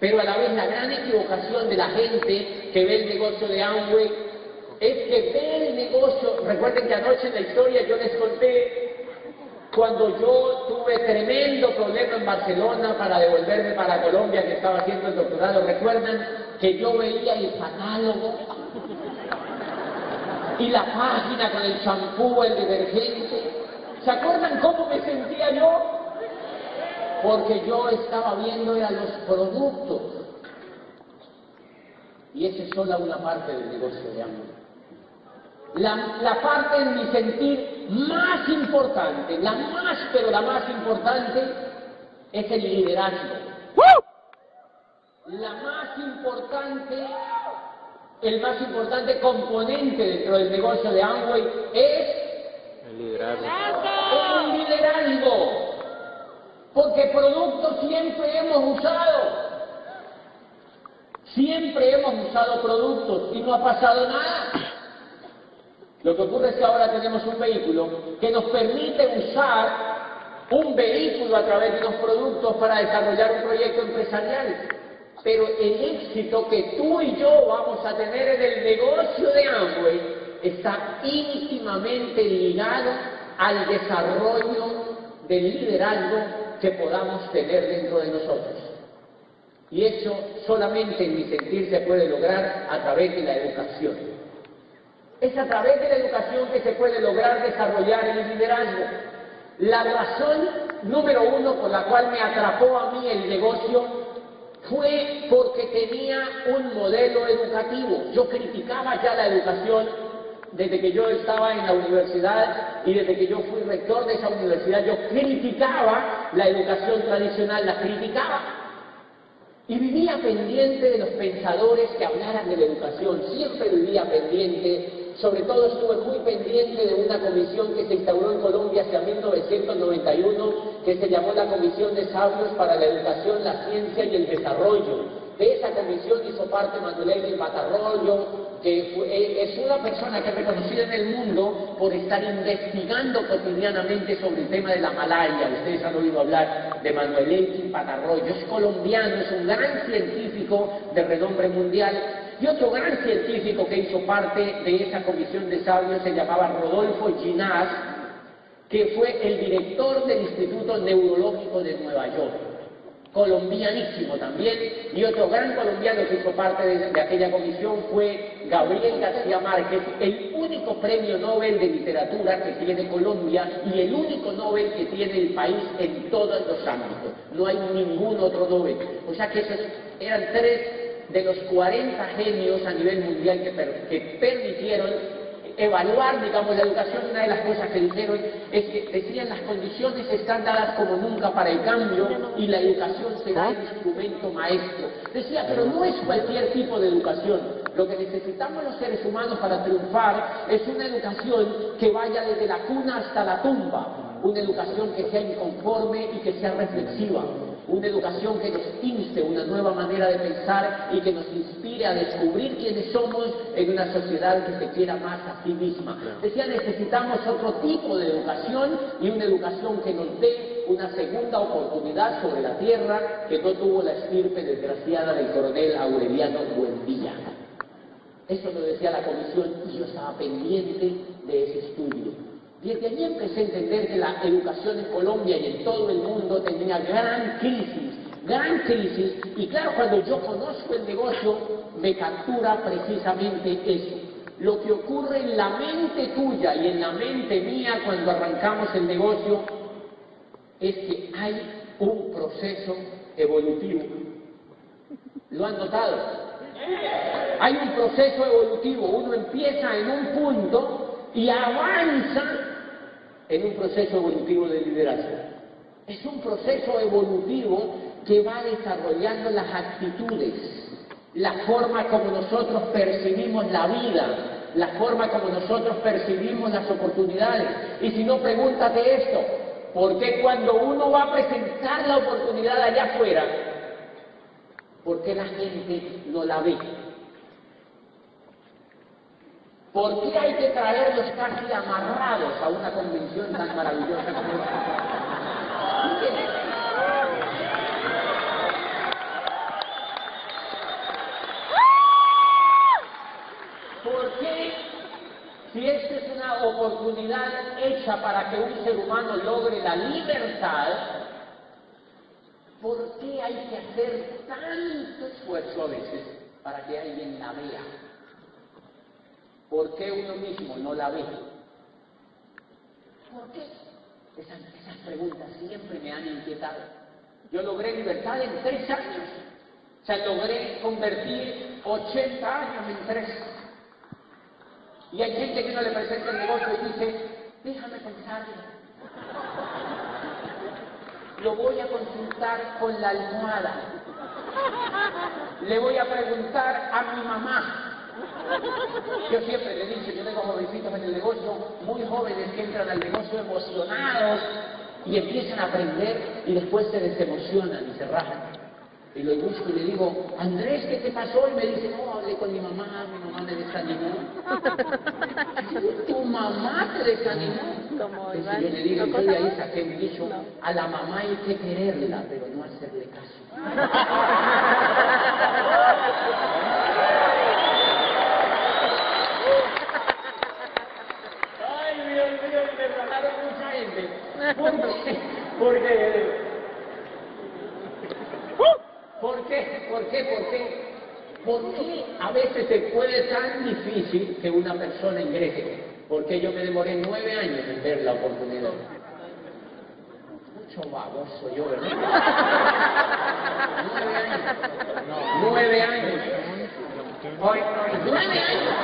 Pero a la vez la gran equivocación de la gente que ve el negocio de Amway es que ve el negocio, recuerden que anoche en la historia yo les conté cuando yo tuve tremendo problema en Barcelona para devolverme para Colombia que estaba haciendo el doctorado, recuerdan que yo veía el catálogo y la página con el champú, el detergente. ¿Se acuerdan cómo me sentía yo? Porque yo estaba viendo eran los productos. Y esa es solo una parte del negocio de amor. La, la, parte en mi sentir más importante, la más, pero la más importante, es el liderazgo. La más importante, el más importante componente dentro del negocio de Amway es el liderazgo. El liderazgo. Porque productos siempre hemos usado. Siempre hemos usado productos y no ha pasado nada. Lo que ocurre es que ahora tenemos un vehículo que nos permite usar un vehículo a través de los productos para desarrollar un proyecto empresarial. Pero el éxito que tú y yo vamos a tener en el negocio de Amway está íntimamente ligado al desarrollo del liderazgo que podamos tener dentro de nosotros. Y eso solamente en mi sentir se puede lograr a través de la educación. Es a través de la educación que se puede lograr desarrollar el liderazgo. La razón número uno por la cual me atrapó a mí el negocio fue porque tenía un modelo educativo. Yo criticaba ya la educación desde que yo estaba en la universidad y desde que yo fui rector de esa universidad, yo criticaba la educación tradicional, la criticaba. Y vivía pendiente de los pensadores que hablaran de la educación, siempre vivía pendiente, sobre todo estuve muy pendiente de una comisión que se instauró en Colombia hacia 1991, que se llamó la Comisión de Sabios para la Educación, la Ciencia y el Desarrollo. De esa comisión hizo parte Manuel Batarrollo, que eh, es una persona que es reconocida en el mundo por estar investigando cotidianamente sobre el tema de la malaria. Ustedes han oído hablar de Manuel Patarroyo, es colombiano, es un gran científico de renombre mundial. Y otro gran científico que hizo parte de esa comisión de sabios se llamaba Rodolfo Ginás, que fue el director del Instituto Neurológico de Nueva York colombianísimo también, y otro gran colombiano que hizo parte de, aquella comisión fue Gabriel García Márquez, el único premio Nobel de literatura que tiene Colombia y el único Nobel que tiene el país en todos los ámbitos. No hay ningún otro Nobel. O sea que esos eran tres de los 40 genios a nivel mundial que, que permitieron evaluar, digamos, la educación, una de las cosas que dijeron es que decían las condiciones están dadas como nunca para el cambio y la educación será el instrumento maestro. Decía, pero no es cualquier tipo de educación. Lo que necesitamos los seres humanos para triunfar es una educación que vaya desde la cuna hasta la tumba, una educación que sea inconforme y que sea reflexiva, una educación que nos inste una nueva manera de pensar y que nos inspire a descubrir quiénes somos en una sociedad que se quiera más a sí misma. Decía, necesitamos otro tipo de educación y una educación que nos dé una segunda oportunidad sobre la tierra que no tuvo la estirpe desgraciada del coronel Aureliano Buendía. Eso lo decía la comisión y yo estaba pendiente de ese estudio. Desde allí empecé a entender que la educación en Colombia y en todo el mundo tenía gran crisis, gran crisis, y claro, cuando yo conozco el negocio, me captura precisamente eso. Lo que ocurre en la mente tuya y en la mente mía cuando arrancamos el negocio es que hay un proceso evolutivo. ¿Lo han notado? Hay un proceso evolutivo. Uno empieza en un punto y avanza en un proceso evolutivo de liderazgo. Es un proceso evolutivo que va desarrollando las actitudes, la forma como nosotros percibimos la vida, la forma como nosotros percibimos las oportunidades. Y si no, pregúntate esto, ¿por qué cuando uno va a presentar la oportunidad allá afuera, por qué la gente no la ve? ¿Por qué hay que traerlos casi amarrados a una convención tan maravillosa como esta? ¿Por qué, si esta es una oportunidad hecha para que un ser humano logre la libertad, ¿por qué hay que hacer tanto esfuerzo a veces para que alguien la vea? ¿Por qué uno mismo no la ve? ¿Por qué? Esas, esas preguntas siempre me han inquietado. Yo logré libertad en tres años. O sea, logré convertir 80 años en tres. Y hay gente que no le presenta el negocio y dice, déjame pensarlo. Lo voy a consultar con la almohada. Le voy a preguntar a mi mamá. Yo siempre le digo, yo tengo jovencitos en el negocio, muy jóvenes que entran al negocio emocionados y empiezan a aprender y después se desemocionan y se rajan. Y lo busco y le digo, Andrés, ¿qué te pasó? Y me dice, no, hablé con mi mamá, mi mamá me desanimó. ¿Tu mamá te desanimó? Entonces yo le digo, yo de ahí saqué un dicho, a la mamá hay que quererla, pero no hacerle caso. Ay, Dios mío, me pagaron mucha ¿Por qué? Porque... ¿Por qué? ¿Por qué? ¿Por qué? ¿Por qué a veces se puede tan difícil que una persona ingrese? Porque yo me demoré nueve años en ver la oportunidad. Mucho baboso yo, ¿verdad? nueve años. Nueve años. Hoy, nueve años.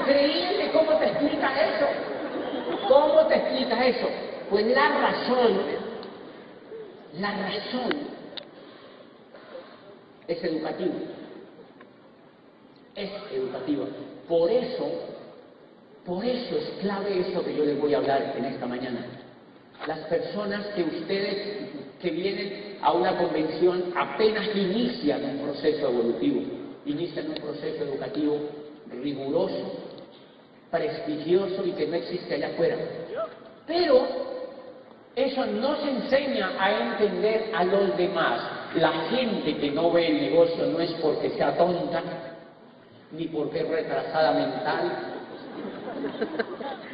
Increíble, ¿cómo te explicas eso? ¿Cómo te explicas eso? Pues la razón, la razón es educativo. Es educativo. Por eso, por eso es clave eso que yo les voy a hablar en esta mañana. Las personas que ustedes que vienen a una convención apenas inician un proceso evolutivo, inician un proceso educativo riguroso, prestigioso y que no existe allá afuera. Pero eso no se enseña a entender a los demás. La gente que no ve el negocio no es porque sea tonta, ni porque es retrasada mental.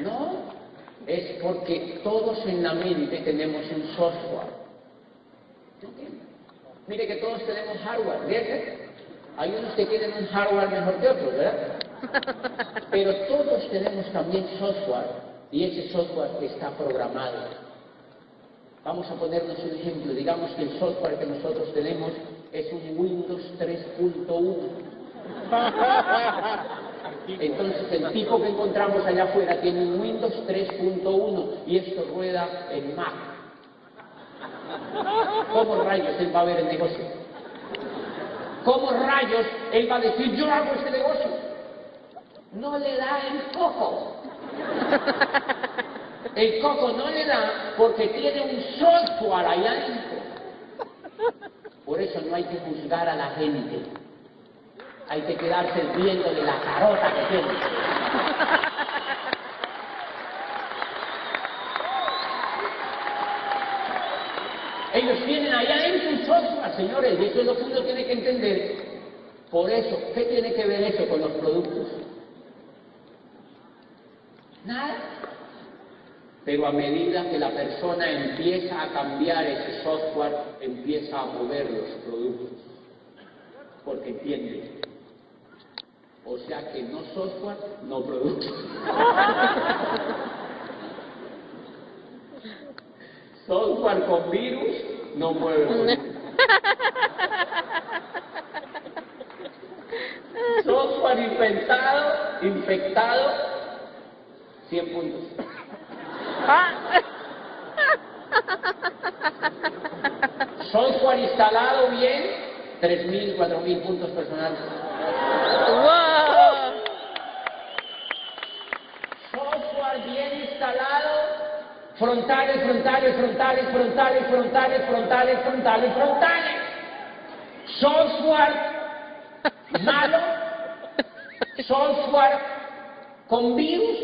No, es porque todos en la mente tenemos un software. Mire que todos tenemos hardware, ¿verdad? Hay unos que tienen un hardware mejor que otros, ¿verdad? Pero todos tenemos también software y ese software está programado. Vamos a ponernos un ejemplo. Digamos que el software que nosotros tenemos es un Windows 3.1. Entonces el tipo que encontramos allá afuera tiene un Windows 3.1 y esto rueda en Mac. ¿Cómo rayos él va a ver el negocio? ¿Cómo rayos él va a decir yo hago este negocio? No le da el coco. El coco no le da porque tiene un software allá adentro. Por eso no hay que juzgar a la gente. Hay que quedarse viendo de la carota que tiene. Ellos tienen allá adentro un software, señores, y eso es lo que uno tiene que entender. Por eso, ¿qué tiene que ver eso con los productos? Nada. Pero a medida que la persona empieza a cambiar ese software, empieza a mover los productos. Porque entiende. O sea que no software, no productos. software con virus no mueve. Software infectado, infectado, 100 puntos. Software instalado bien, 3.000, 4.000 puntos personales. ¡Wow! Software bien instalado, frontales, frontales, frontales, frontales, frontales, frontales, frontales, frontales. Software malo, software con virus,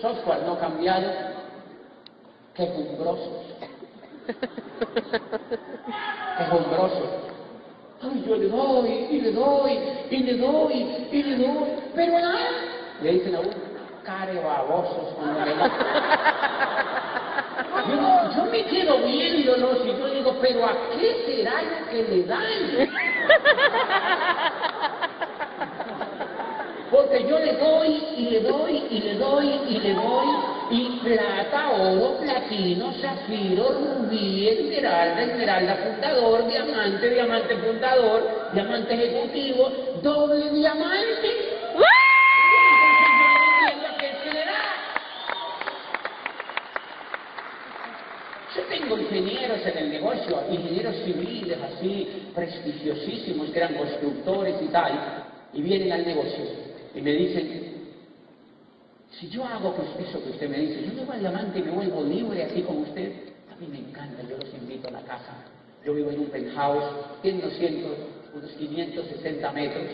software no cambiado, quejumbrosos. Quejumbrosos. Ay, yo le doy, y le doy, y le doy, y le doy, pero nada. Le dicen a uno, care babosos cuando le yo me quedo viéndolos y yo digo, pero ¿a qué será lo que le dan? Porque yo le doy y le doy y le doy y le doy y plata, oro, platino, zafiro, rubí, esmeralda, esmeralda fundador, diamante, diamante fundador, diamante ejecutivo, doble diamante. Yo tengo ingenieros en el negocio, ingenieros civiles así, prestigiosísimos, que eran constructores y tal, y vienen al negocio y me dicen, si yo hago pues eso que usted me dice, yo llevo al diamante y me vuelvo libre así como usted, a mí me encanta, yo los invito a la casa. Yo vivo en un penthouse, tiene 200, unos 560 metros,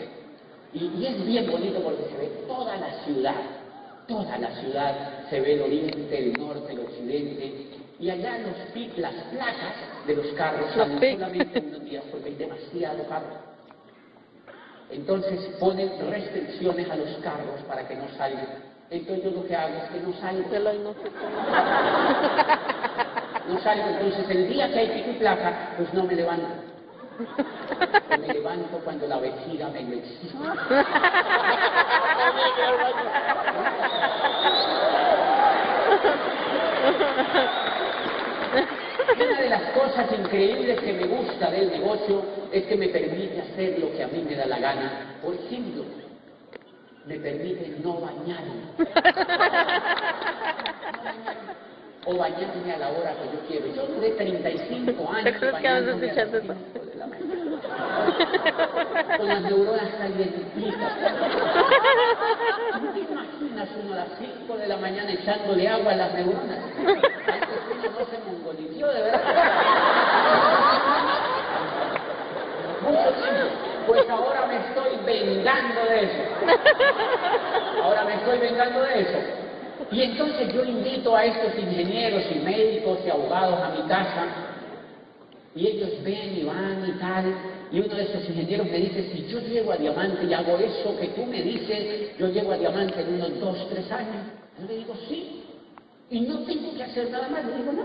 y, y es bien bonito porque se ve toda la ciudad, toda la ciudad, se ve el oriente, el norte, el occidente, y allá los las placas de los carros pi- solamente unos días porque hay demasiado carro. Entonces ponen restricciones a los carros para que no salgan. Entonces yo lo que hago es que no salgo. No salgo. Entonces el día que hay pico y placa, pues no me levanto. Me levanto cuando la vejiga me lo exige. Cosas increíbles que me gusta del negocio es que me permite hacer lo que a mí me da la gana. Por ejemplo, me permite no bañarme. O bañarme a la hora que yo quiero. Yo duré 35 años ¿Te crees que a veces bañándome a las eso? 5 de la mañana. Con las neuronas calientitas. ¿No te imaginas uno a las 5 de la mañana echándole agua a las neuronas? No se mongolició, de verdad. Mucho tiempo. Pues ahora me estoy vengando de eso. Ahora me estoy vengando de eso. Y entonces yo invito a estos ingenieros y médicos y abogados a mi casa y ellos ven y van y tal. Y uno de esos ingenieros me dice, si yo llego a diamante y hago eso que tú me dices, yo llego a diamante en unos dos, tres años. Yo le digo, sí. Y no tengo que hacer nada más. Le digo, no.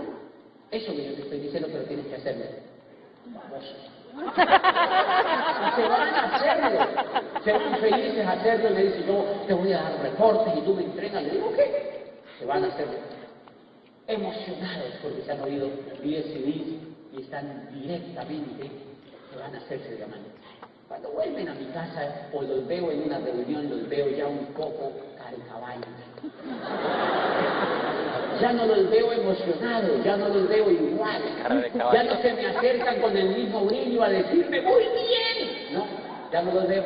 Eso que te estoy diciendo, pero tienes que hacerlo. Y se van a hacerlo. Se van felices a hacerlo y me dicen, yo te voy a dar reportes y tú me entregas. Le digo, ¿qué? Se van a hacerlo. Emocionados porque se han oído 10 CDs y están directamente, se van a hacerse diamantes. Cuando vuelven a mi casa o los veo en una reunión, los veo ya un poco carcaballos. Ya no los veo emocionados, ya no los veo igual. Ya no se me acercan con el mismo brillo a decirme, muy bien. No, ya no los veo.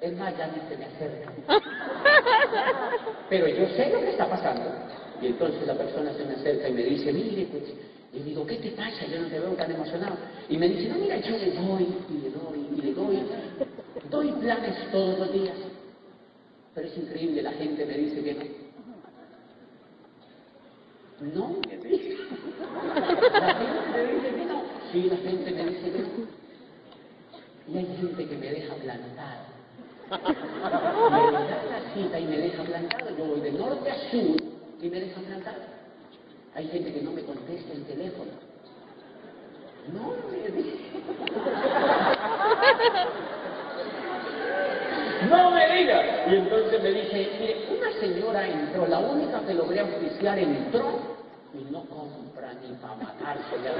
Es más, ya ni se me acercan. Pero yo sé lo que está pasando. Y entonces la persona se me acerca y me dice, mire, pues, y digo, ¿qué te pasa? Yo no te veo tan emocionado. Y me dice, no, mira, yo le doy, y le doy, y le doy. Doy planes todos los días. Pero es increíble, la gente me dice que no. La gente me dice que no. Sí, la gente me dice que no. Y hay gente que me deja plantado. Me da la cita y me deja plantado. Yo voy de norte a sur y me deja plantado. Hay gente que no me contesta el teléfono. No, dice. No me diga. Y entonces me dice, mire, una señora entró, la única que logré auspiciar entró y no compra ni para matarse. ya.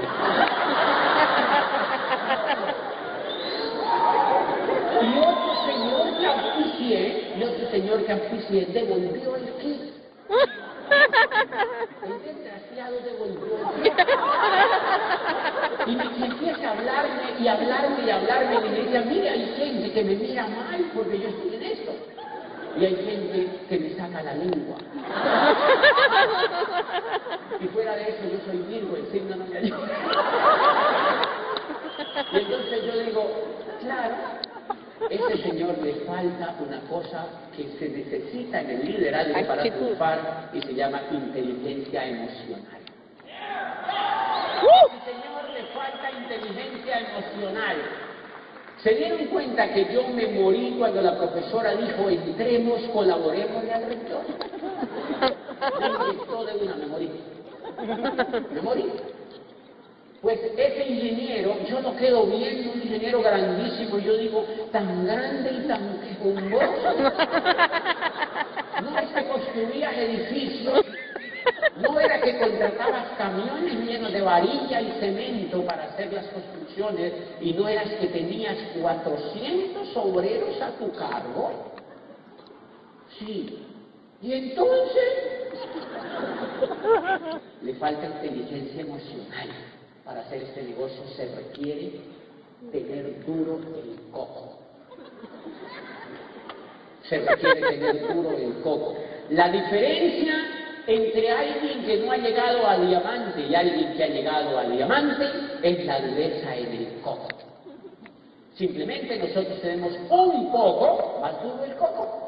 Y otro señor que auspicié, y otro señor que auspicié, devolvió el kit. El desgraciado. Y, me, empieza a hablarme y hablarme y hablarme y me dice, mira, hay gente que me mira mal porque yo estoy en esto. Y hay gente que me saca la lengua. Y fuera de eso yo soy Virgo, el signo no me ayuda. Y entonces yo digo, claro, ese señor le falta una cosa que se necesita en el liderazgo para triunfar y se llama inteligencia emocional. ese señor le falta inteligencia emocional. ¿Se dieron cuenta que yo me morí cuando la profesora dijo entremos, colaboremos al rector? Me de una, me morí. Me morí. Pues ese ingeniero, yo no quedo viendo un ingeniero grandísimo, yo digo, tan grande y tan quejumboso. No es que construías edificios, no era que contratabas camiones llenos de varilla y cemento para hacer las construcciones, y no eras que tenías 400 obreros a tu cargo. Sí. Y entonces le falta inteligencia emocional para hacer este negocio se requiere tener duro el coco. Se requiere tener duro el coco. La diferencia entre alguien que no ha llegado a diamante y alguien que ha llegado a diamante es la dureza en el coco. Simplemente nosotros tenemos un poco más duro el coco.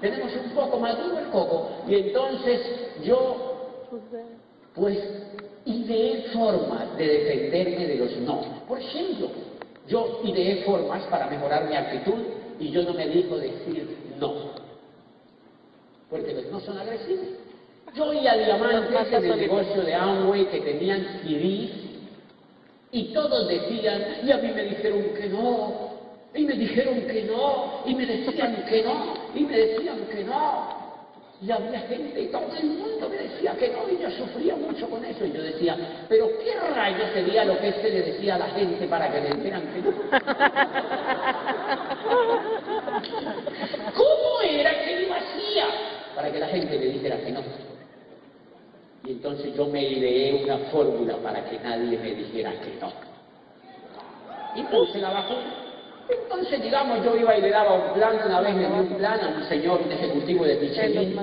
Tenemos un poco más duro el coco. Y entonces yo, pues ideé formas de defenderme de los no. Por ejemplo, yo ideé formas para mejorar mi actitud y yo no me digo decir no. Porque los no son agresivos. Yo oía diamantes en el negocio de Amway que tenían CDs y todos decían, y a mí me dijeron que no, y me dijeron que no, y me decían que no, y me decían que no. Y había gente, y todo el mundo me decía que no, y yo sufría mucho con eso. Y yo decía, pero ¿qué rayo sería lo que este le decía a la gente para que le dijeran que no? ¿Cómo era que lo hacía para que la gente le dijera que no? Y entonces yo me ideé una fórmula para que nadie me dijera que no. Y puse la vacuna. Entonces, digamos, yo iba y le daba un plan, una vez me dio un plan a un señor, un ejecutivo de Michelin,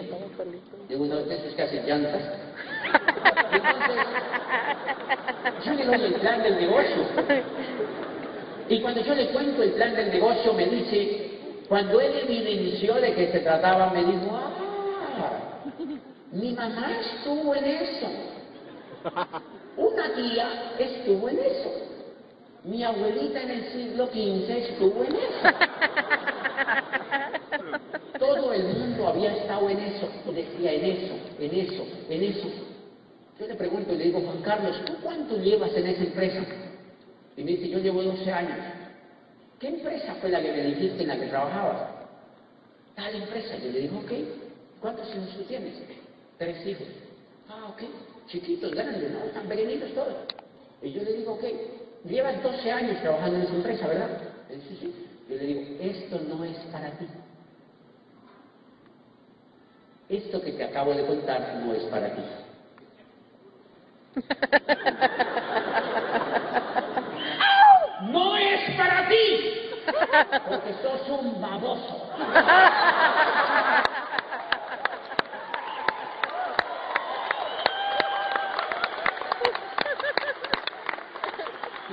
de uno de esos que hace llantas. Entonces, yo le doy el plan del negocio. Y cuando yo le cuento el plan del negocio, me dice, cuando él evidenció de qué se trataba, me dijo, ah, mi mamá estuvo en eso. Una tía estuvo en eso. Mi abuelita en el siglo XV estuvo en eso. Todo el mundo había estado en eso, decía en eso, en eso, en eso. Yo le pregunto y le digo, Juan Carlos, ¿tú cuánto llevas en esa empresa? Y me dice, yo llevo 12 años. ¿Qué empresa fue la que me dijiste en la que trabajabas? Tal empresa. Yo le digo, ok, ¿cuántos hijos tú tienes? Tres hijos. Ah, ok, chiquitos, grandes, ¿no? Están pequeñitos todos. Y yo le digo, ok, llevas 12 años trabajando en esa empresa, ¿verdad? Él sí, sí. Yo le digo, esto no es para ti. Esto que te acabo de contar no es para ti. No es para ti, porque sos un baboso.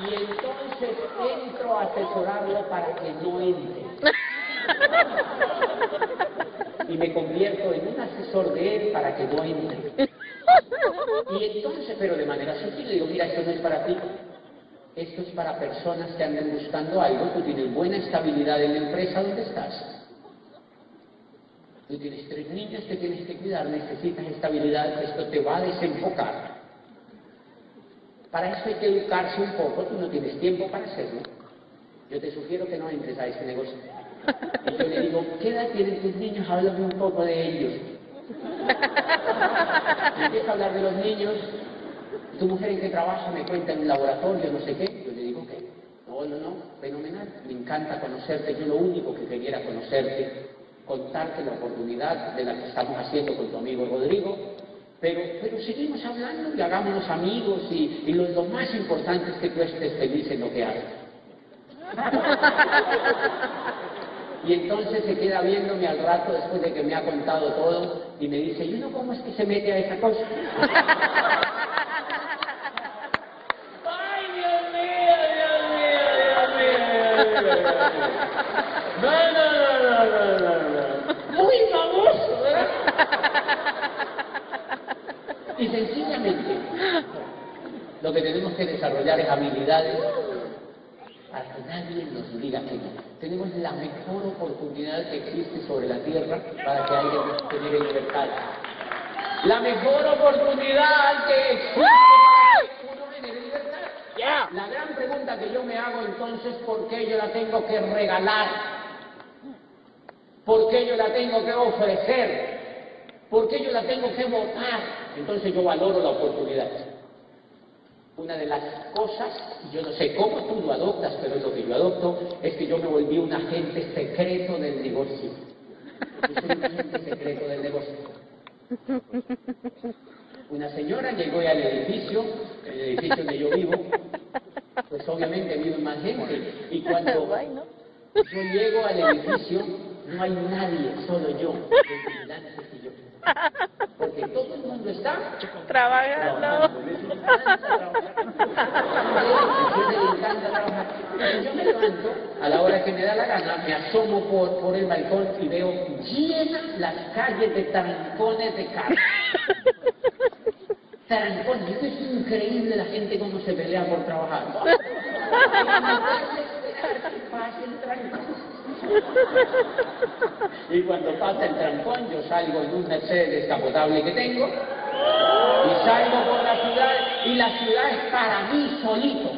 Y entonces entro a asesorarlo para que no entre. Y me convierto en un asesor de él para que no entre. Y entonces, pero de manera sutil, le digo, mira, esto no es para ti. Esto es para personas que anden buscando algo. Tú tienes buena estabilidad en la empresa donde estás. Tú tienes tres niños que tienes que cuidar, necesitas estabilidad, esto te va a desenfocar. Para eso hay que educarse un poco, tú no tienes tiempo para hacerlo. Yo te sugiero que no entres a ese negocio. Y yo le digo, ¿qué edad tienen tus niños? Háblame un poco de ellos. Y empiezo a hablar de los niños. Tu mujer en qué trabaja me cuenta en un laboratorio, no sé qué. Yo le digo, ¿qué? No, no, no, fenomenal. Me encanta conocerte. Yo lo único que quería conocerte, contarte la oportunidad de la que estamos haciendo con tu amigo Rodrigo Pero, pero seguimos hablando y hagámonos amigos y, y lo, lo más importante es que tú estés feliz en lo que haces. Y entonces se queda viéndome al rato después de que me ha contado todo y me dice, ¿y uno cómo es que se mete a esa cosa? ¡Ay, Dios mío, Dios mío, Dios mío! Dios mío! No, no, no, no, no, no. Muy famoso, ¿verdad? Y sencillamente, lo que tenemos que desarrollar es habilidades para que nadie nos diga que no. Tenemos la mejor oportunidad que existe sobre la tierra para que alguien nos genere libertad. La mejor oportunidad que existe para que uno libertad. La gran pregunta que yo me hago entonces, ¿por qué yo la tengo que regalar? ¿Por qué yo la tengo que ofrecer? ¿Por qué yo la tengo que votar? Entonces yo valoro la oportunidad. Una de las cosas, yo no sé cómo tú lo adoptas, pero es lo que yo adopto, es que yo me volví un agente secreto del negocio. Yo soy un agente secreto del negocio. Una señora llegó al edificio, el edificio donde yo vivo, pues obviamente vive más gente. Y cuando yo llego al edificio, no hay nadie, solo yo, Porque todo el mundo está Trabajando. Yo me levanto a la hora que me da la gana, me asomo por, por el balcón y veo llenas las calles de trancones de carros. Trancones, eso es increíble la gente cómo se pelea por trabajar. Pasa el trancón. Y cuando pasa el trancón, yo salgo en un Mercedes descapotable que tengo y salgo por la ciudad y la ciudad es para mí solito.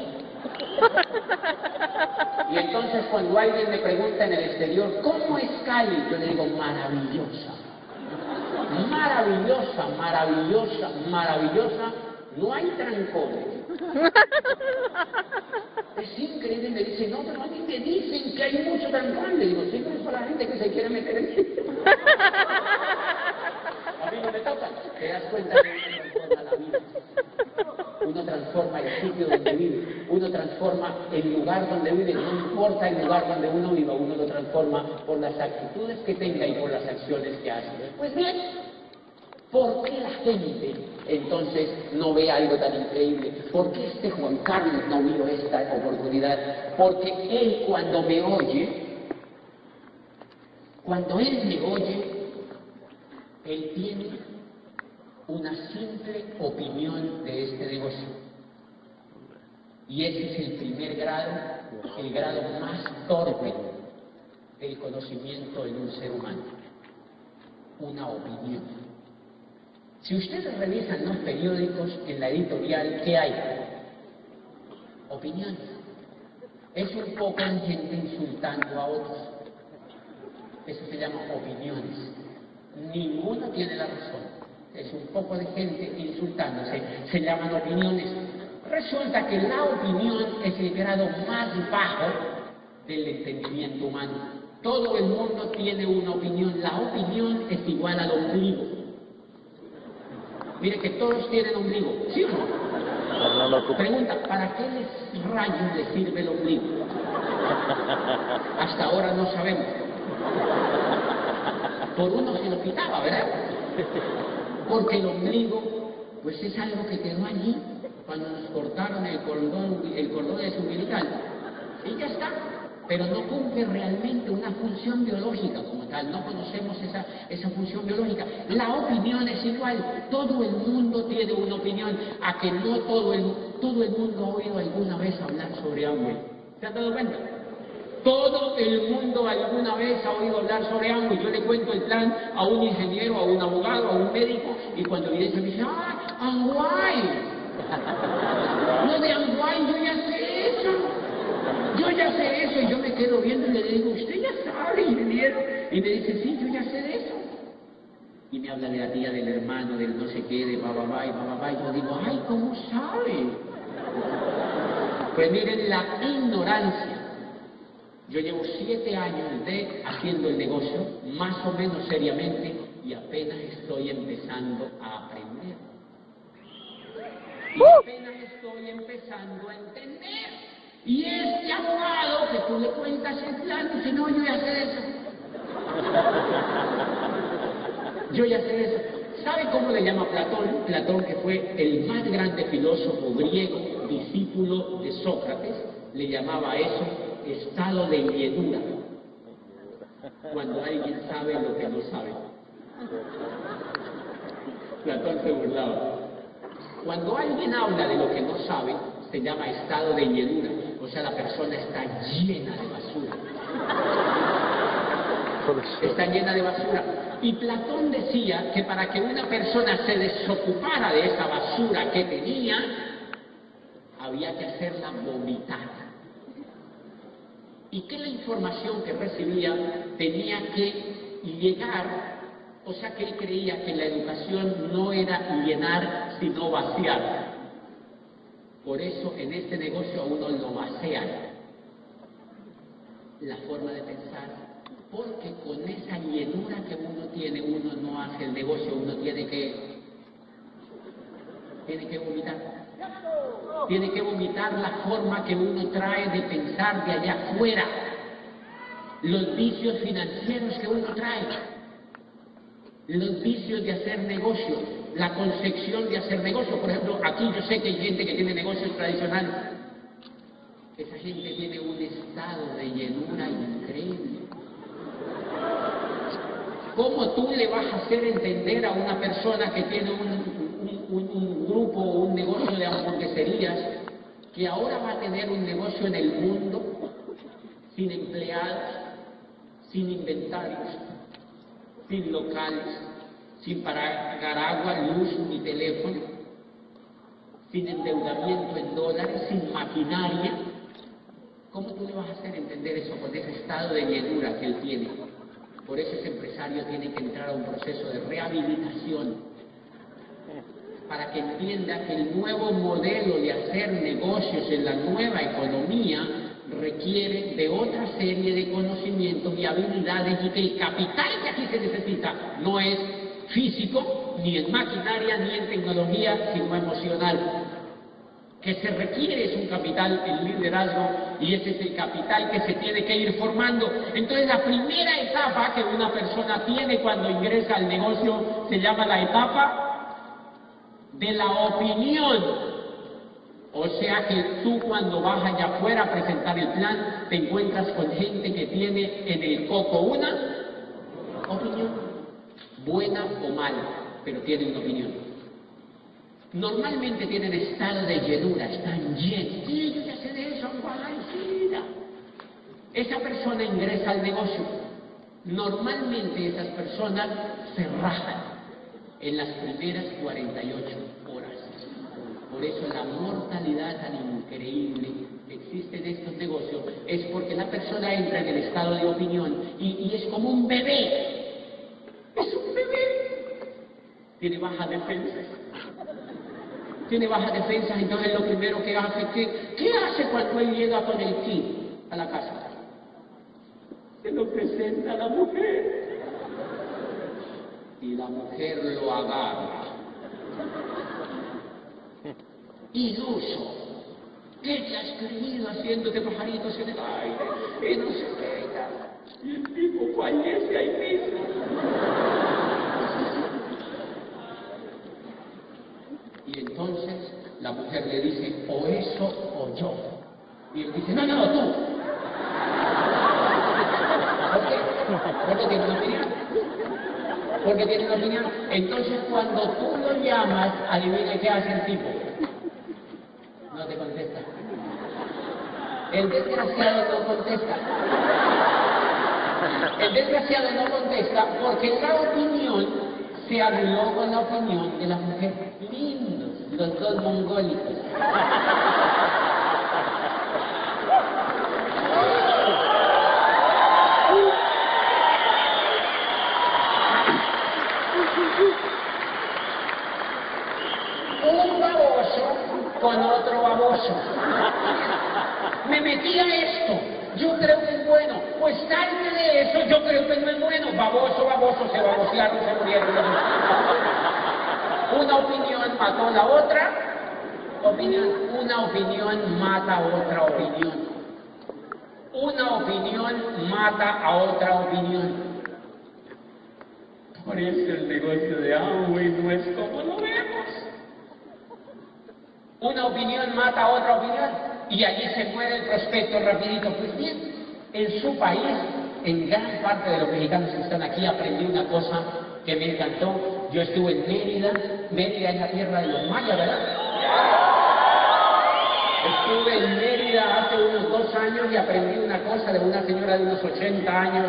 Y entonces cuando alguien me pregunta en el exterior, ¿cómo es Cali? Yo le digo, maravillosa. Maravillosa, maravillosa, maravillosa. No hay trancones. Es increíble, me dice, no, pero a mí me dicen que hay mucho trancón. Le digo, sí, pero es para la gente que se quiere meter en. A mí no me toca. Te das cuenta que uno transforma la vida. Uno transforma el sitio donde vive. Uno transforma el lugar donde vive. No importa el lugar donde uno viva, uno lo transforma por las actitudes que tenga y por las acciones que hace. Pues bien, ¿Por qué la gente entonces no ve algo tan increíble? ¿Por qué este Juan Carlos no vio esta oportunidad? Porque él cuando me oye, cuando él me oye, él tiene una simple opinión de este negocio. Y ese es el primer grado, el grado más torpe del conocimiento en un ser humano. Una opinión. Si ustedes revisan los periódicos en la editorial, ¿qué hay? Opiniones. Es un poco de gente insultando a otros. Eso se llama opiniones. Ninguno tiene la razón. Es un poco de gente insultándose. Se llaman opiniones. Resulta que la opinión es el grado más bajo del entendimiento humano. Todo el mundo tiene una opinión. La opinión es igual al ombligo. Mire que todos tienen ombligo, ¿sí o no? Pregunta, ¿para qué les rayos les sirve el ombligo? Hasta ahora no sabemos. Por uno se lo quitaba, ¿verdad? Porque el ombligo, pues es algo que quedó allí cuando nos cortaron el cordón, el cordón de umbilical. Y ya está. Pero no cumple realmente una función biológica como tal. No conocemos esa, esa función biológica. La opinión es igual. Todo el mundo tiene una opinión. A que no todo el, todo el mundo ha oído alguna vez hablar sobre hambre. ¿Se han dado cuenta? Todo el mundo alguna vez ha oído hablar sobre algo y yo le cuento el plan a un ingeniero, a un abogado, a un médico y cuando viene me dice, ¡ah, Anguay! No de Anguay, yo ya sé eso. Yo ya sé eso y yo me quedo viendo y le digo, usted ya sabe, ingeniero. Y me dice, sí, yo ya sé de eso. Y me habla de la tía, del hermano, del no sé qué, de bababá y bababá. Y yo digo, ay, ¿cómo sabe? Pues miren la ignorancia. Yo llevo siete años de haciendo el negocio, más o menos seriamente, y apenas estoy empezando a aprender. Y apenas estoy empezando a entender. Y este abogado que tú le cuentas el plan dice, no, yo ya sé eso. Yo ya sé eso. ¿Sabe cómo le llama Platón? Platón, que fue el más grande filósofo griego, discípulo de Sócrates, le llamaba eso estado de llenura. Cuando alguien sabe lo que no sabe. Platón se burlaba. Cuando alguien habla de lo que no sabe, se llama estado de llenura. O sea, la persona está llena de basura. Está llena de basura. Y Platón decía que para que una persona se desocupara de esa basura que tenía, había que hacerla vomitar. Y que la información que recibía tenía que llegar, o sea que él creía que la educación no era llenar, sino vaciar. Por eso en este negocio a uno lo vacían la forma de pensar, porque con esa llenura que uno tiene, uno no hace el negocio, uno tiene que, tiene que vomitar. Tiene que vomitar la forma que uno trae de pensar de allá afuera, los vicios financieros que uno trae, los vicios de hacer negocios, la concepción de hacer negocios. Por ejemplo, aquí yo sé que hay gente que tiene negocios tradicionales. Esa gente tiene un estado de llenura increíble. ¿Cómo tú le vas a hacer entender a una persona que tiene un, un, grupo o un negocio de hamburgueserías que ahora va a tener un negocio en el mundo sin empleados, sin inventarios, sin locales, sin pagar agua, luz ni teléfono, sin endeudamiento en dólares, sin maquinaria? ¿Cómo tú le vas a hacer entender eso con ese estado de llenura que él tiene? Por eso ese empresario tiene que entrar a un proceso de rehabilitación para que entienda que el nuevo modelo de hacer negocios en la nueva economía requiere de otra serie de conocimientos y habilidades y que el capital que aquí se necesita no es físico, ni en maquinaria, ni en tecnología, sino emocional que se requiere es un capital en liderazgo y ese es el capital que se tiene que ir formando. Entonces la primera etapa que una persona tiene cuando ingresa al negocio se llama la etapa de la opinión. O sea que tú cuando vas allá afuera a presentar el plan te encuentras con gente que tiene en el coco una opinión, buena o mala, pero tiene una opinión. Normalmente tienen estado de llenura, están llenos. Sí, yo ya sé de eso, guaycina. Esa persona ingresa al negocio. Normalmente esas personas se rajan en las primeras 48 horas. Por eso la mortalidad tan increíble que existe en estos negocios es porque la persona entra en el estado de opinión y, y es como un bebé. Es un bebé. Tiene baja defensa tiene bajas defensas, entonces lo primero que hace, ¿qué, ¿qué hace cuando él llega con el kit a la casa? Se lo presenta a la mujer y la mujer lo agarra. Iluso. ¿Qué te has creído haciéndote pajaritos en el aire? Y no se pega. Y el tipo fallece ahí mismo. Y entonces la mujer le dice, o eso o yo. Y él dice, no, no, tú. ¿Por qué? Porque tiene una opinión. Porque tiene una opinión. Entonces cuando tú lo llamas, adivine qué hace el tipo. No te contesta. El desgraciado no contesta. El desgraciado no contesta porque la opinión se habló con la opinión de la mujer. Lindos, los dos mongólicos. Un baboso con otro baboso. Me metí a esto Pues salte de eso, yo creo que no es bueno. Baboso, baboso, se babosearon, se murieron. Una opinión mató a la otra. Opinión, una opinión mata a otra opinión. Una opinión mata a otra opinión. Por eso el negocio de Amway no es como lo vemos. Una opinión mata a otra opinión y allí se muere el prospecto rapidito. Pues bien, en su país, en gran parte de los mexicanos que están aquí, aprendí una cosa que me encantó. Yo estuve en Mérida, Mérida es la tierra de los mayas, ¿verdad? Estuve en Mérida hace unos dos años y aprendí una cosa de una señora de unos 80 años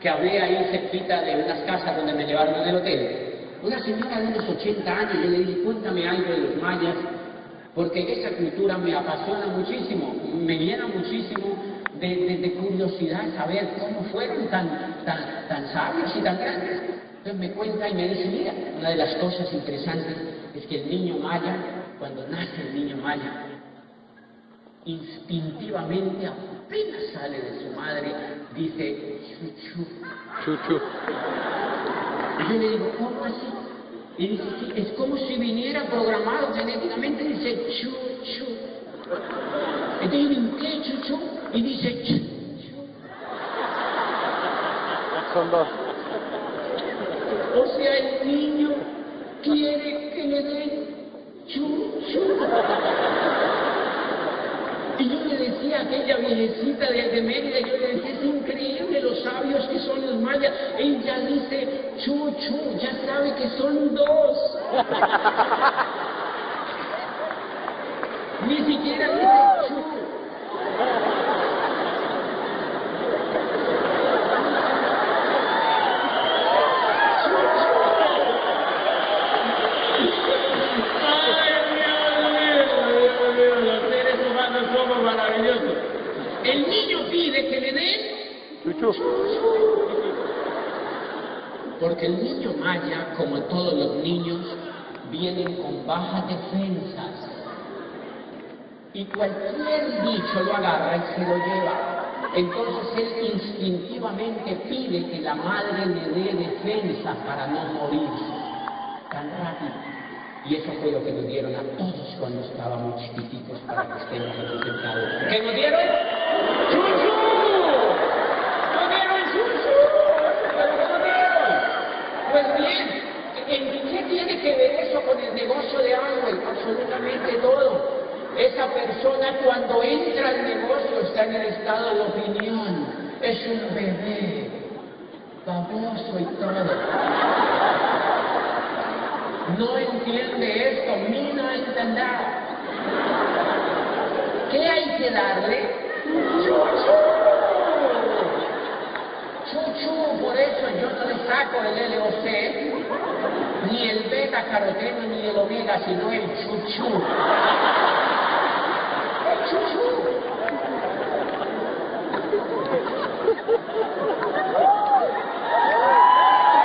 que hablé ahí cerquita de unas casas donde me llevaron en el hotel. Una señora de unos 80 años, yo le dije, cuéntame algo de los mayas, porque esa cultura me apasiona muchísimo, me llena muchísimo de, curiosidad saber cómo fueron tan, tan, tan sabios y tan grandes. Entonces me cuenta y me dice, mira, una de las cosas interesantes es que el niño maya, cuando nace el niño maya, instintivamente, apenas sale de su madre, dice chuchu. Chuchu. Y yo le digo, ¿cómo así? Y dice, sí, es como si viniera programado genéticamente, dice chuchu. Entonces yo digo, ¿qué chuchu? Y dice. Son dos. O sea, el niño quiere que le den chuchu. Y yo le decía a aquella viejecita de, de Mérida, yo le decía, es increíble los sabios que son los mayas. Ella dice, chuchu, ya sabe que son dos. Ni siquiera dice chu. Ay, Dios mío, Dios mío, los seres humanos somos maravillosos. El niño pide que le Porque el niño maya, como todos los niños, vienen con bajas defensas. Y cualquier bicho lo agarra y se lo lleva. Entonces él instintivamente pide que la madre le dé defensa para no morirse tan rápido. Y eso fue lo que nos dieron a todos cuando estábamos chiquititos para que estemos representados. ¿Qué nos dieron? Pues bien, ¿en qué tiene que ver eso con el negocio de Amway? Absolutamente todo. Esa persona cuando entra al negocio está en el estado de opinión. Es un bebé, baboso y todo. No entiende esto, ni no entenderá. ¿Qué hay que darle? Chuchu. Por eso yo no le saco el LOC, ni el beta caroteno, ni el omega, sino el chuchu. El chuchu.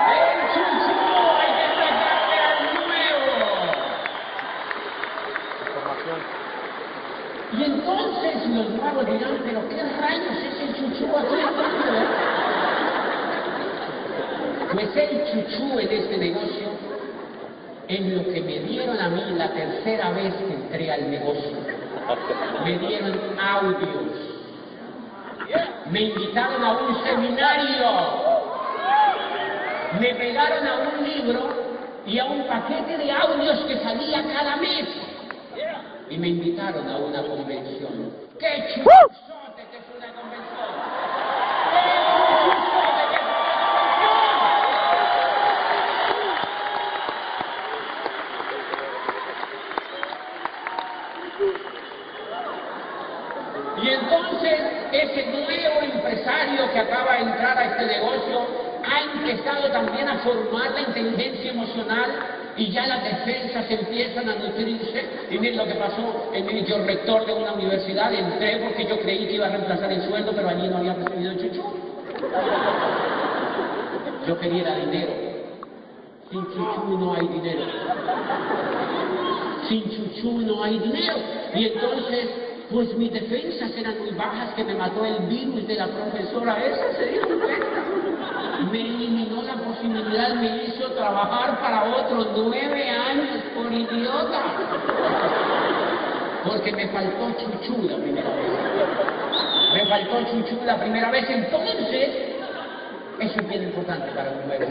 El chuchu, hay que sacarle al nuevo. Información. Y entonces los nuevos dirán, pero qué rayos es el chuchú aquí adentro? Pues el chuchú en este negocio, en lo que me dieron a mí la tercera vez que entré al negocio, me dieron audios, me invitaron a un seminario, me pegaron a un libro y a un paquete de audios que salía cada mes. Y me invitaron a una convención. ¡Qué chuzote que es una convención! Formar la inteligencia emocional y ya las defensas empiezan a nutrirse. Y miren lo que pasó, el yo rector de una universidad, entré porque yo creí que iba a reemplazar el sueldo, pero allí no había recibido el chuchu. Yo quería dinero. Sin chuchu no hay dinero. Sin chuchu no hay dinero. Y entonces Pues mis defensas eran muy bajas, que me mató el virus de la profesora esa, se dieron cuenta. Me eliminó la posibilidad, me hizo trabajar para otros nueve años por idiota. Porque me faltó chuchú la primera vez. Me faltó chuchú la primera vez, entonces, eso es bien importante para un nuevo.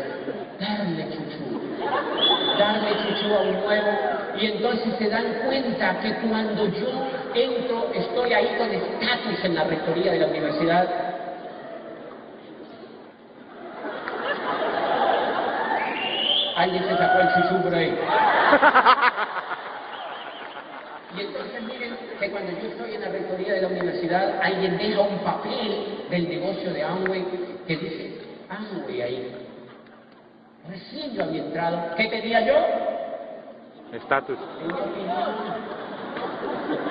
Darle chuchú. Darle chuchú a un nuevo. Y entonces se dan cuenta que cuando yo entro, estoy ahí con estatus en la rectoría de la universidad. Alguien se sacó el por ahí. Y entonces miren que cuando yo estoy en la rectoría de la universidad, alguien deja un papel del negocio de Amway que dice Amway ahí. Recién yo había entrado. ¿Qué tenía yo? Estatus.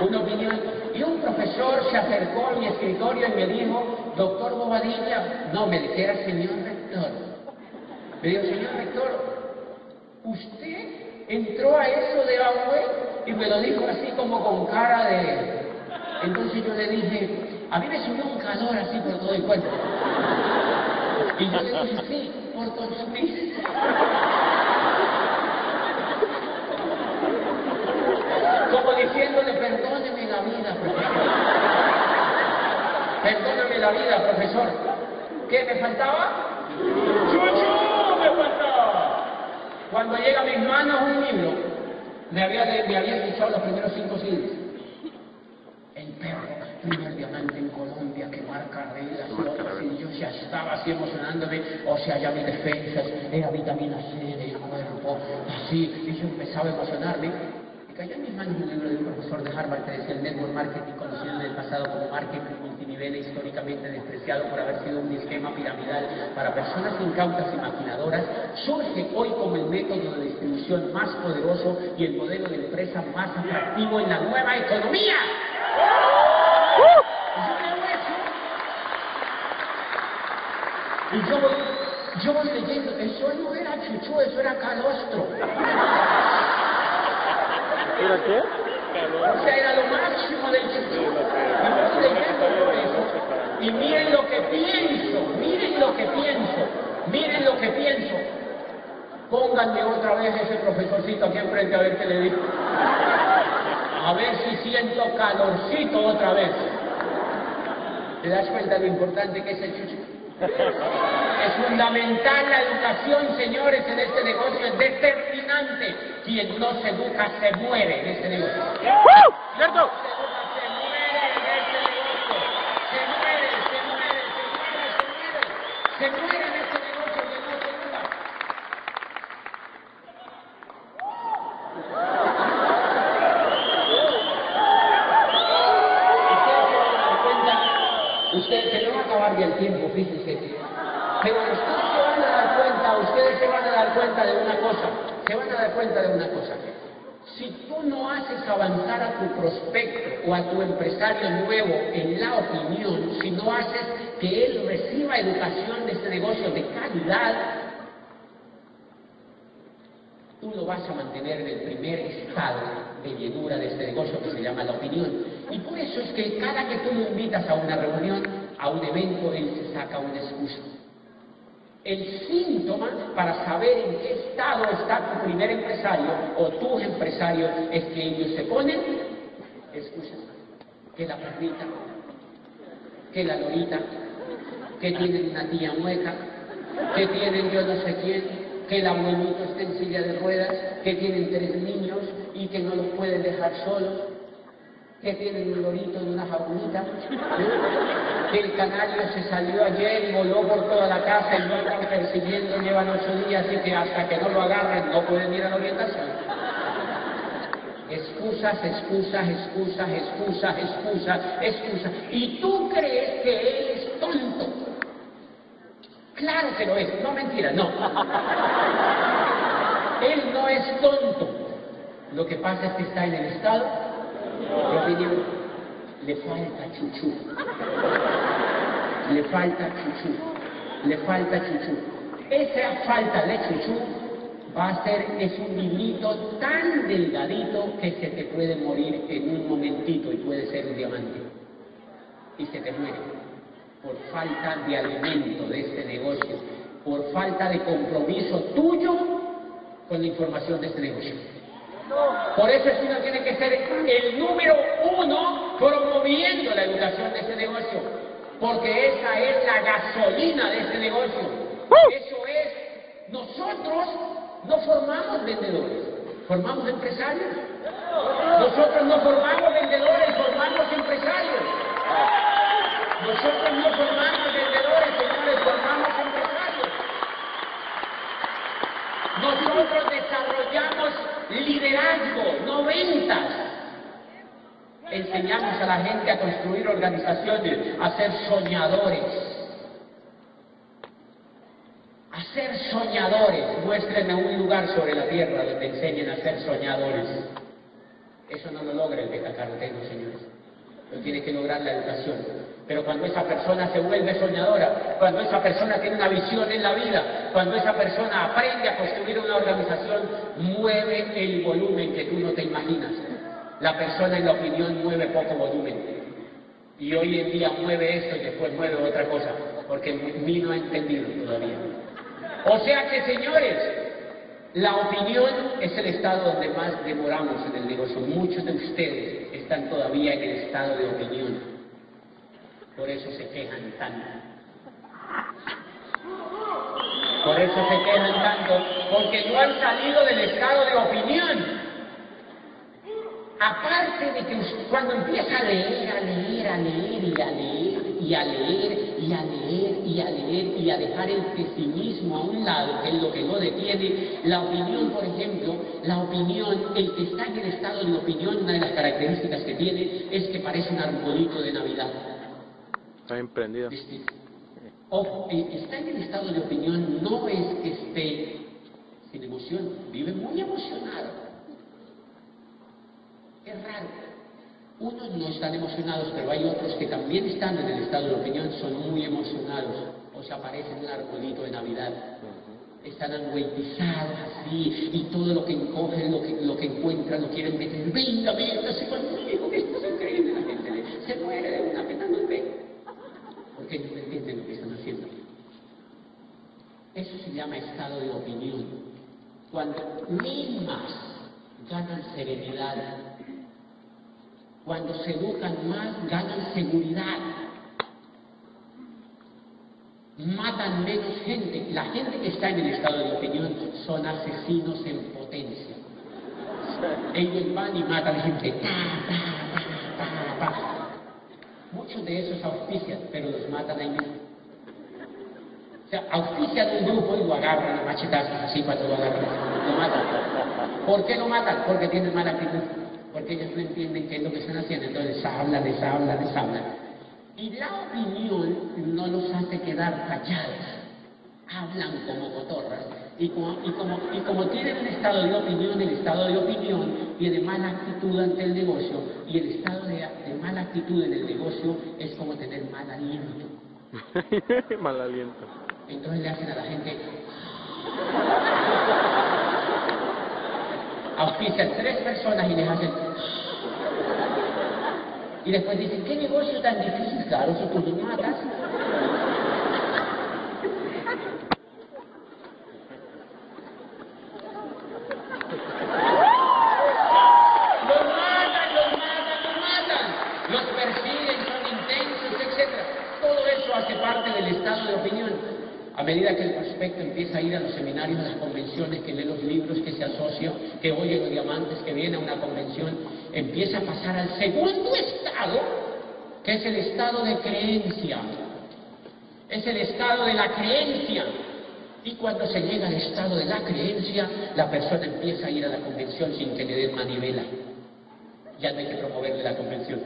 Una opinión. Y un profesor se acercó a mi escritorio y me dijo, doctor Bobadilla, no, me dijera señor rector. Me dijo, señor rector, ¿usted entró a eso de Amway? Y me lo dijo así como con cara de... Entonces yo le dije, a mí me subió un calor así por todo el cuerpo. Y yo le dije, sí, por. Como diciéndole, perdóneme la vida, profesor. Perdóname la vida, profesor. ¿Qué me faltaba? ¡Chuchu me faltaba! Cuando llega a mis manos un libro, me había, me había escuchado los primeros cinco siglos. El perro, primer diamante en Colombia que marca reglas y otras, y yo ya estaba así emocionándome, o sea, ya mis defensas, era vitamina C del cuerpo, así, y yo empezaba a emocionarme. Y cayó en mis manos un libro de un profesor de Harvard que decía el network marketing conocido en el pasado como marketing multinivel e históricamente despreciado por haber sido un esquema piramidal para personas incautas y maquinadoras, surge hoy como el método de distribución más poderoso y el modelo de empresa más atractivo en la nueva economía. Y yo yo voy leyendo, eso no era chuchu, eso era calostro. ¿Era qué? O sea, era lo máximo del chuchu. Y voy leyendo todo eso. Y miren lo que pienso, miren lo que pienso, miren lo que pienso. Pónganme otra vez ese profesorcito aquí enfrente a ver qué le digo. A ver si siento calorcito otra vez. ¿Te das cuenta de lo importante que es el chuchu? Es fundamental la educación, señores, en este negocio, es determinante. Quien no se educa se muere en este negocio. ¿Cierto? Se muere en este negocio. Se muere, se muere, se muere, se muere. Se muere en este negocio que no se educa. Ustedes se van a dar cuenta, ustedes se me va a acabar ya el tiempo, fíjense. Pero ustedes se van a dar cuenta, ustedes se van a dar cuenta de una cosa, se van a dar cuenta de una cosa. Si tú no haces avanzar a tu prospecto o a tu empresario nuevo en la opinión, si no haces que él reciba educación de este negocio de calidad, tú lo vas a mantener en el primer estado de llenura de este negocio que se llama la opinión. Y por eso es que cada que tú lo invitas a una reunión, a un evento, él se saca una excusa. El síntoma para saber en qué estado está tu primer empresario o tus empresarios es que ellos se ponen excusas. Que la perrita, que la lorita, que tienen una tía mueca, que tienen yo no sé quién, que el abuelito está en silla de ruedas, que tienen tres niños y que no los pueden dejar solos, que tienen un lorito en una jaulita, que el canario se salió ayer y voló por toda la casa y no están persiguiendo, llevan ocho días y que hasta que no lo agarren no pueden ir a la orientación. Excusas, excusas, excusas, excusas, excusas, excusas. Y tú crees que él es tonto. Claro que lo es, no mentira, no. Él no es tonto. Lo que pasa es que está en el estado Le falta chuchú. Le falta chuchú. Le falta chuchú. Esa falta de chuchú va a ser, es un hilito tan delgadito que se te puede morir en un momentito y puede ser un diamante. Y se te muere por falta de alimento de este negocio, por falta de compromiso tuyo con la información de este negocio. Por eso es que uno tiene que ser el número uno promoviendo la educación de este negocio, porque esa es la gasolina de este negocio. Eso es, nosotros no formamos vendedores, formamos empresarios. Nosotros no formamos vendedores, formamos empresarios. Nosotros no formamos vendedores, señores, formamos empresarios. Nosotros desarrollamos liderazgo, no ventas. Enseñamos a la gente a construir organizaciones, a ser soñadores. A ser soñadores. Muéstrenme un lugar sobre la tierra donde enseñen a ser soñadores. Eso no lo logra el betacaroteno, señores. Lo tiene que lograr la educación. Pero cuando esa persona se vuelve soñadora, cuando esa persona tiene una visión en la vida, cuando esa persona aprende a construir una organización, mueve el volumen que tú no te imaginas. La persona en la opinión mueve poco volumen. Y hoy en día mueve esto y después mueve otra cosa, porque mí no ha entendido todavía. O sea que, señores, la opinión es el estado donde más demoramos en el negocio. Muchos de ustedes están todavía en el estado de opinión. Por eso se quejan tanto. Por eso se quejan tanto, porque no han salido del estado de opinión. Aparte de que cuando empieza a leer, a leer, a leer y a leer y a leer y a leer y a leer y a dejar el pesimismo a un lado, que es lo que no detiene, la opinión, por ejemplo, la opinión, el que está en el estado de opinión, una de las características que tiene es que parece un arbolito de Navidad. Está bien prendido. ¿Viste? O, eh, está en el estado de opinión no es que esté sin emoción, vive muy emocionado. Es raro. Unos no están emocionados, pero hay otros que también están en el estado de opinión, son muy emocionados, o se aparecen un arbolito de Navidad. Están angüetizados así, y todo lo que encogen, lo que, lo que encuentran, lo quieren meter. Venga, véngase conmigo, que esto es increíble. La gente le- se muere de una pena, no ve. Porque no entienden lo que están haciendo. Eso llama estado de opinión. Cuando más, ganan serenidad. Cuando se educan más, ganan seguridad. Matan menos gente. La gente que está en el estado de opinión son asesinos en potencia. Ellos van y matan gente. Ta, ta, ta. Muchos de esos auspician, pero los matan ahí sea, auspician un grupo y lo agarran a machetazos así cuando lo agarran. Lo matan. ¿Por qué lo matan? Porque tienen mala actitud. Porque ellos no entienden qué es lo que están haciendo. Entonces hablan, les hablan. Y la opinión no los hace quedar callados. Hablan como cotorras. Y como, y, como, y como tienen un estado de opinión, el estado de opinión tiene mala actitud ante el negocio. Y el estado de, de mala actitud en el negocio es como tener mal aliento. Mal aliento. Entonces le hacen a la gente. Auspician tres personas y les hacen. Y después dicen, ¿qué negocio tan difícil? Claro, si tú lo matas. Los matan, los matan, los matan. Los persiguen, son intensos, etc. Todo eso hace parte del estado de opinión. A medida que el prospecto empieza a ir a los seminarios, las convenciones, que lee los libros, que se asocia, que oye los diamantes, que viene a una convención, empieza a pasar al segundo estado, que es el estado de creencia. Es el estado de la creencia. Y cuando se llega al estado de la creencia, la persona empieza a ir a la convención sin que le den manivela. Ya no hay que promoverle la convención,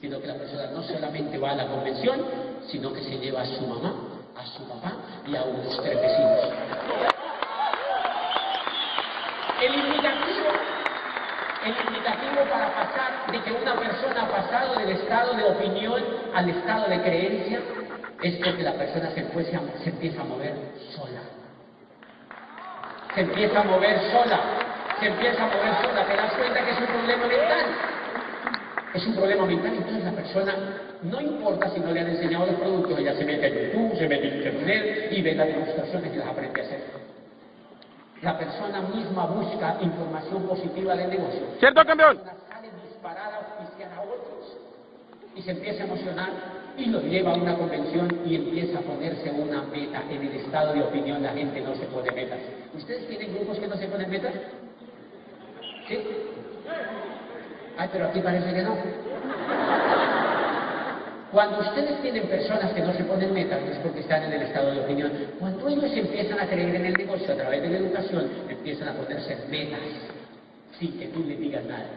sino que la persona no solamente va a la convención, sino que se lleva a su mamá, a su papá y a tres vecinos. El indicativo, el indicativo para pasar de que una persona ha pasado del estado de opinión al estado de creencia es porque la persona se, empieza, se empieza a mover sola. se empieza a mover sola, se empieza a mover sola, te das cuenta que es un problema mental. Es un problema mental, entonces la persona, no importa si no le han enseñado los productos, ella se mete en YouTube, se mete en Internet y ve las demostraciones y las aprende a hacer. La persona misma busca información positiva del negocio. ¿Cierto, campeón? La persona sale disparada a a otros y se empieza a emocionar y lo lleva a una convención y empieza a ponerse una meta. En el estado de opinión la gente no se pone metas. ¿Ustedes tienen grupos que no se ponen metas? ¿Sí? Ay, pero aquí parece que no. Cuando ustedes tienen personas que no se ponen metas es porque están en el estado de opinión. Cuando ellos empiezan a creer en el negocio a través de la educación, empiezan a ponerse metas sin que tú le digas nada.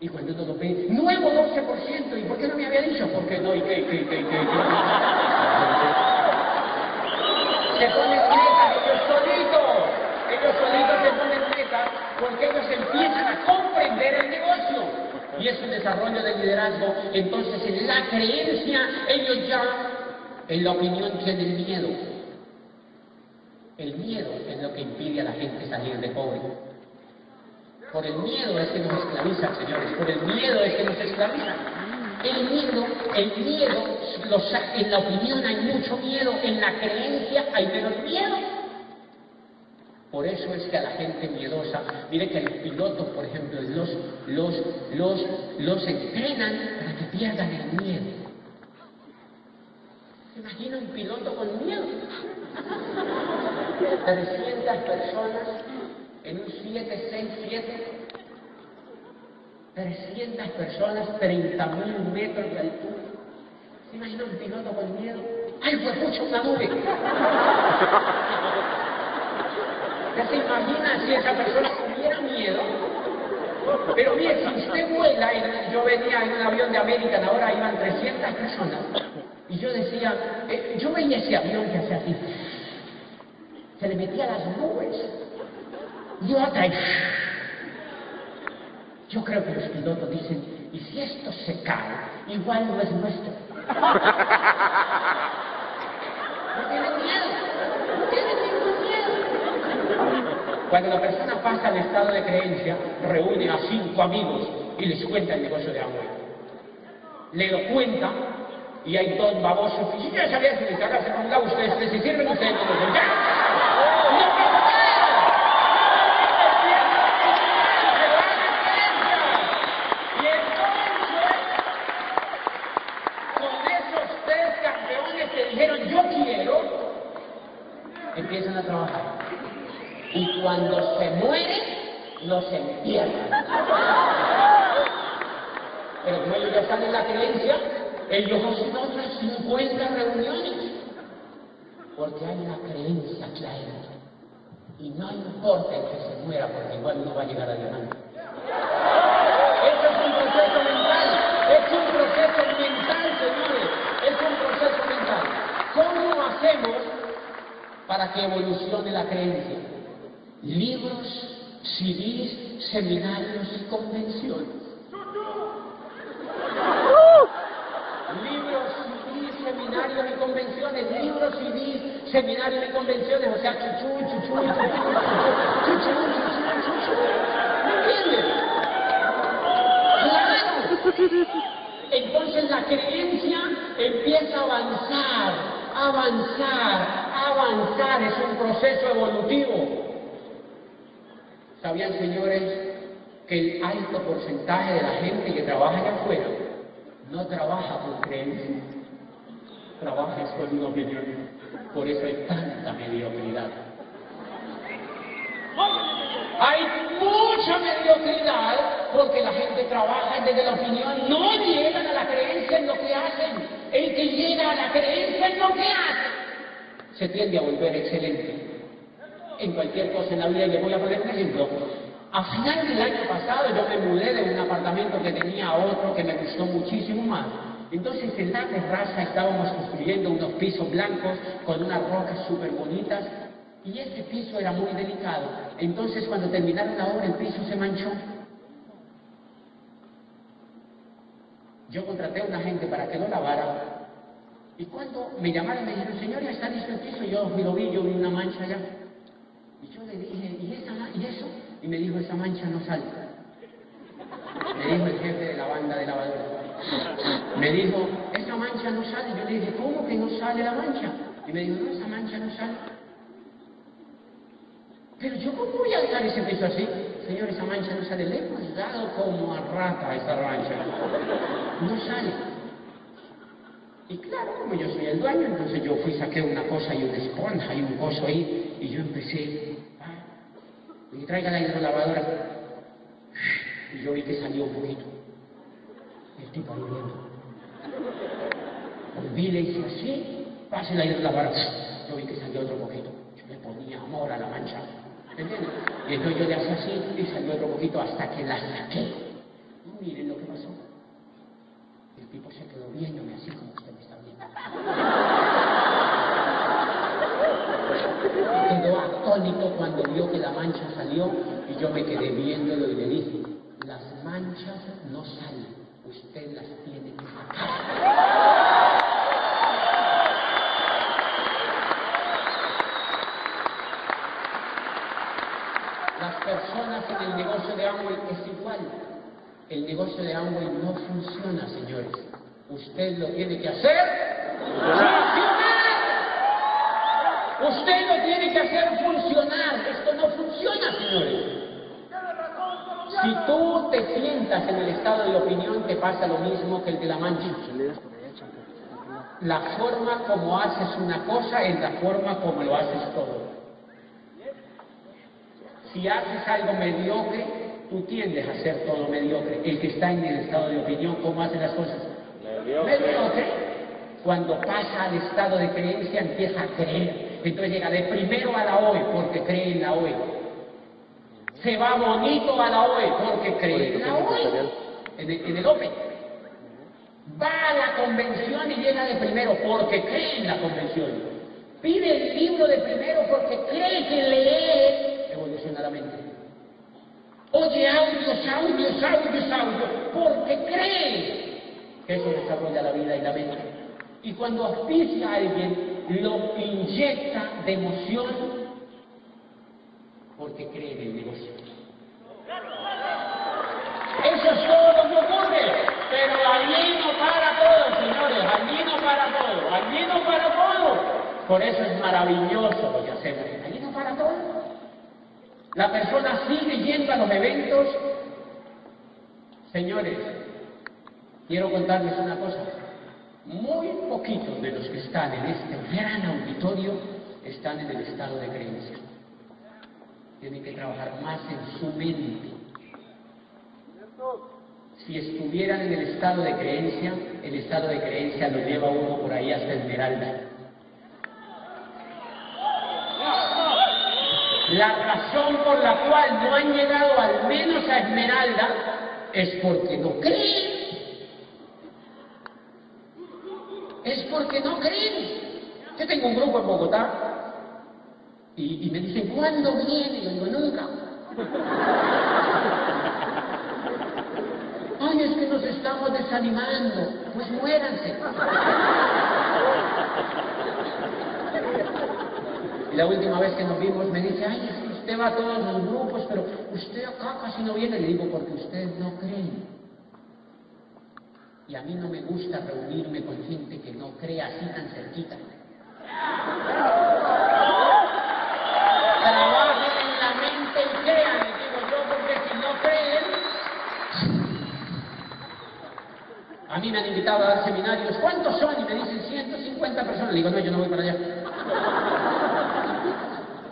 Y cuando uno ve, nuevo 12%, ¿y por qué no me había dicho? Porque no, y qué, qué, qué, qué, qué. Se ponen metas ellos solitos, ellos solitos se ponen metas porque ellos empiezan a comprender el negocio. Y es un desarrollo de liderazgo. Entonces, en la creencia, ellos ya, en la opinión, tienen miedo. El miedo es lo que impide a la gente salir de pobre. Por el miedo es que nos esclavizan, señores. Por el miedo es que nos esclavizan. El miedo, el miedo, en la opinión hay mucho miedo, en la creencia hay menos miedo. Por eso es que a la gente miedosa, mire que los pilotos, por ejemplo, los, los, los, los entrenan para que pierdan el miedo. ¿Se imagina un piloto con miedo? 300 personas en un 767, 300 personas, 30 mil metros de altura. ¿Se imagina un piloto con miedo? ¡Ay, pues mucho una nube! ¿Ya se imagina si esa persona tuviera miedo? Pero mire, si usted vuela, y yo venía en un avión de American, ahora iban 300 personas, y yo decía, eh, yo veía ese avión que hacía así, se le metía las nubes, y otra, y yo creo que los pilotos dicen, y si esto se cae, igual no es nuestro. No tienen miedo, no tienen ningún miedo. Cuando la persona pasa al estado de creencia, reúne a cinco amigos y les cuenta el negocio de agua. Le lo cuenta y hay dos babosos que si ya sabían que ahora se un lado ustedes, les sirven ustedes les. ¡No pasa nada! Y entonces, con esos tres campeones que dijeron yo quiero, empiezan a trabajar. Y cuando se mueren, los entierran. Pero como ellos ya están en la creencia, ellos hacen otras 50 reuniones. Porque hay una creencia clara. Y no importa el que se muera, porque igual no va a llegar adelante. Eso es un proceso mental. Es un proceso mental, señores. Es un proceso mental. ¿Cómo hacemos para que evolucione la creencia? Libros, CDs, seminarios y convenciones. Libros, CDs, seminarios y convenciones. Libros, CDs, seminarios y convenciones. O sea, chuchu, chuchu, chuchu, chuchu, chuchu, chuchu. ¿Me entiendes? Entonces la creencia empieza a avanzar, avanzar, avanzar. Es un proceso evolutivo. ¿Sabían, señores, que el alto porcentaje de la gente que trabaja allá afuera no trabaja por creencia? Trabaja es con una opinión. Por eso hay tanta mediocridad. Hay mucha mediocridad porque la gente trabaja desde la opinión, no llegan a la creencia en lo que hacen. El que llega a la creencia en lo que hace se tiende a volver excelente en cualquier cosa en la vida. Le voy a poner un ejemplo. A final del año pasado yo me mudé de un apartamento que tenía a otro que me gustó muchísimo más. Entonces en la terraza estábamos construyendo unos pisos blancos con unas rocas súper bonitas y ese piso era muy delicado. Entonces cuando terminaron la obra el piso se manchó. Yo contraté a una gente para que lo lavara y cuando me llamaron me dijeron, señor, ya está listo el piso, yo lo vi, yo vi una mancha allá. Y yo le dije, ¿y, esa, ¿y eso? Y me dijo, esa mancha no sale. Me dijo el jefe de la banda de lavadora. Me dijo, esa mancha no sale. Yo le dije, ¿cómo que no sale la mancha? Y me dijo, no, esa mancha no sale. Pero yo, ¿cómo voy a dejar ese piso así? Señor, esa mancha no sale. Le hemos dado como a rata a esa mancha. No sale. Y claro, como yo soy el dueño, entonces yo fui, saqué una cosa y una esponja y un coso ahí, y yo empecé, ah, y traiga la hidrolavadora. Y yo vi que salió un poquito. Y el tipo ahí viendo. Volví, le hice así, pase la hidrolavadora. Yo vi que salió otro poquito. Yo le ponía amor a la mancha. ¿Entiendes? Y entonces yo le hacía así y salió otro poquito hasta que la saqué. Y miren lo que pasó. El tipo se quedó viéndome así como usted me está viendo. Quedó atónito cuando vio que la mancha salió y yo me quedé viéndolo y le dije, las manchas no salen, usted las tiene que sacar. Las personas en el negocio de Amway es igual. El negocio de Amway no funciona, señores. Usted lo tiene que hacer funcionar. Usted lo tiene que hacer funcionar. Esto no funciona, señores. Si tú te sientas en el estado de opinión, te pasa lo mismo que el de la mancha. La forma como haces una cosa es la forma como lo haces todo. Si haces algo mediocre, tú tiendes a hacer todo mediocre. El que está en el estado de opinión, ¿cómo hace las cosas? Mediocre. Cuando pasa al estado de creencia, empieza a creer. Entonces llega de primero a la hoy, porque cree en la hoy. Se va bonito a la hoy, porque cree en la hoy. En el, en el Open. Va a la convención y llega de primero, porque cree en la convención. Pide el libro de primero porque cree que leer evoluciona la mente. Oye audios, audios, audios, audios, porque cree que eso desarrolla la vida y la mente. Y cuando auspicia a alguien, lo inyecta de emoción porque cree en el. Eso es todo lo que ocurre, pero allí no para todo, señores, allí no para todo, allí no para todo. Por eso es maravilloso lo que hacemos, allí no para todo. La persona sigue yendo a los eventos. Señores, quiero contarles una cosa. Muy poquitos de los que están en este gran auditorio están en el estado de creencia. Tienen que trabajar más en su mente. Si estuvieran en el estado de creencia, el estado de creencia lo lleva uno por ahí hasta Esmeralda. La razón por la cual no han llegado al menos a Esmeralda es porque no creen. Es porque no creen. Yo tengo un grupo en Bogotá y, me dicen, ¿cuándo viene? Yo digo, nunca. Ay, es que nos estamos desanimando. Pues muéranse. Y la última vez que nos vimos me dice, ay, es usted va a todos los grupos, pero usted acá casi no viene. Le digo, porque usted no cree. Y a mí no me gusta reunirme con gente que no cree así tan cerquita. A mí me han invitado a dar seminarios. ¿Cuántos son? Y me dicen 150 personas. Le digo, no, yo no voy para allá.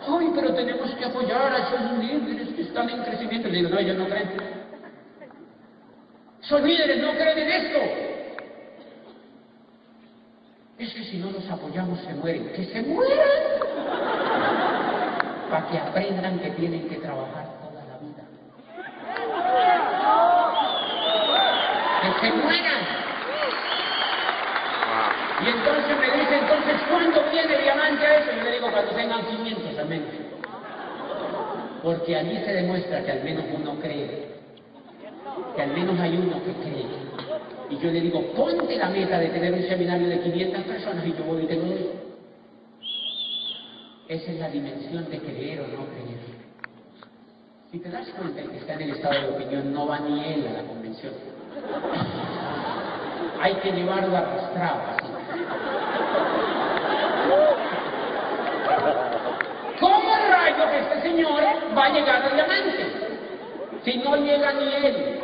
Ay, pero tenemos que apoyar a esos líderes que están en crecimiento. Le digo, no, ellos no creen. Esos líderes no creen en esto. Es que si no los apoyamos se mueren. ¡Que se mueran! Para que aprendan que tienen que trabajar toda la vida. ¡Que se mueran! entonces, ¿cuánto viene diamante a eso? Yo le digo, cuando tengan 500, amén. Porque allí se demuestra que al menos uno cree, que al menos hay uno que cree. Y yo le digo, ponte la meta de tener un seminario de 500 personas y yo voy y te doy. Esa es la dimensión de creer o no creer. Si te das cuenta, el que está en el estado de opinión no va ni él a la convención. hay que llevarlo arrastrado así. esta señora va a llegar a diamante. Si no llega ni él.